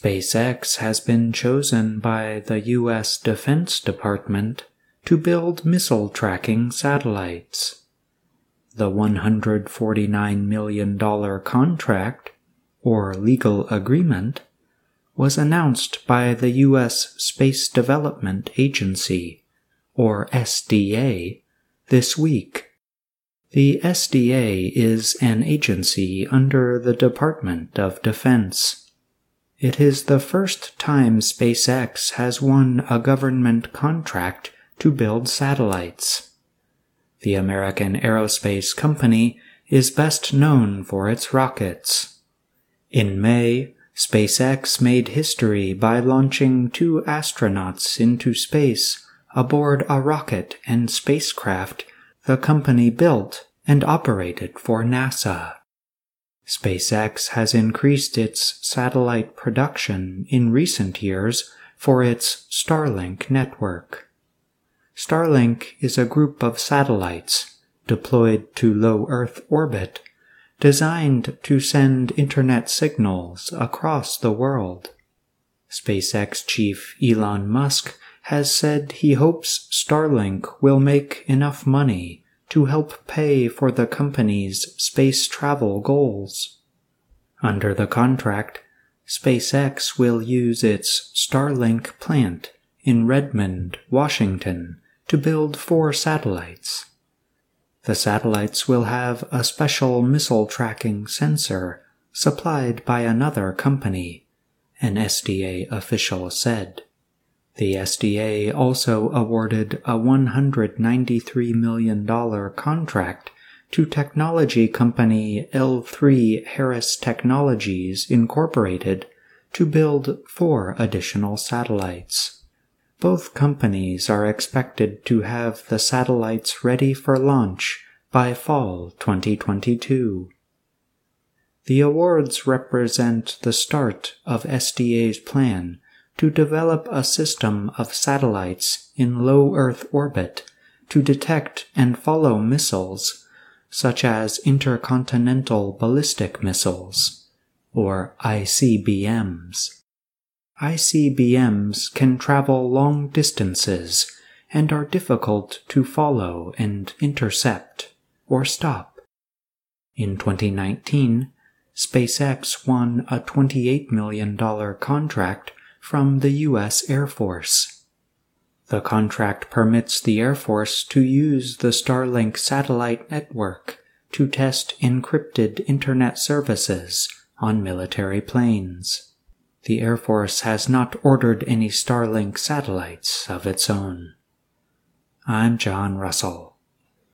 SpaceX has been chosen by the U.S. Defense Department to build missile tracking satellites. The $149 million contract, or legal agreement, was announced by the U.S. Space Development Agency, or SDA, this week. The SDA is an agency under the Department of Defense. It is the first time SpaceX has won a government contract to build satellites. The American aerospace company is best known for its rockets. In May, SpaceX made history by launching two astronauts into space aboard a rocket and spacecraft the company built and operated for NASA. SpaceX has increased its satellite production in recent years for its Starlink network. Starlink is a group of satellites deployed to low Earth orbit designed to send internet signals across the world. SpaceX chief Elon Musk has said he hopes Starlink will make enough money to help pay for the company's space travel goals. Under the contract, SpaceX will use its Starlink plant in Redmond, Washington, to build four satellites. The satellites will have a special missile tracking sensor supplied by another company, an SDA official said. The SDA also awarded a $193 million contract to technology company L3 Harris Technologies Incorporated to build four additional satellites. Both companies are expected to have the satellites ready for launch by fall 2022. The awards represent the start of SDA's plan to develop a system of satellites in low Earth orbit to detect and follow missiles, such as intercontinental ballistic missiles, or ICBMs. ICBMs can travel long distances and are difficult to follow and intercept or stop. In 2019, SpaceX won a $28 million contract from the U.S. Air Force. The contract permits the Air Force to use the Starlink satellite network to test encrypted Internet services on military planes. The Air Force has not ordered any Starlink satellites of its own. I'm John Russell.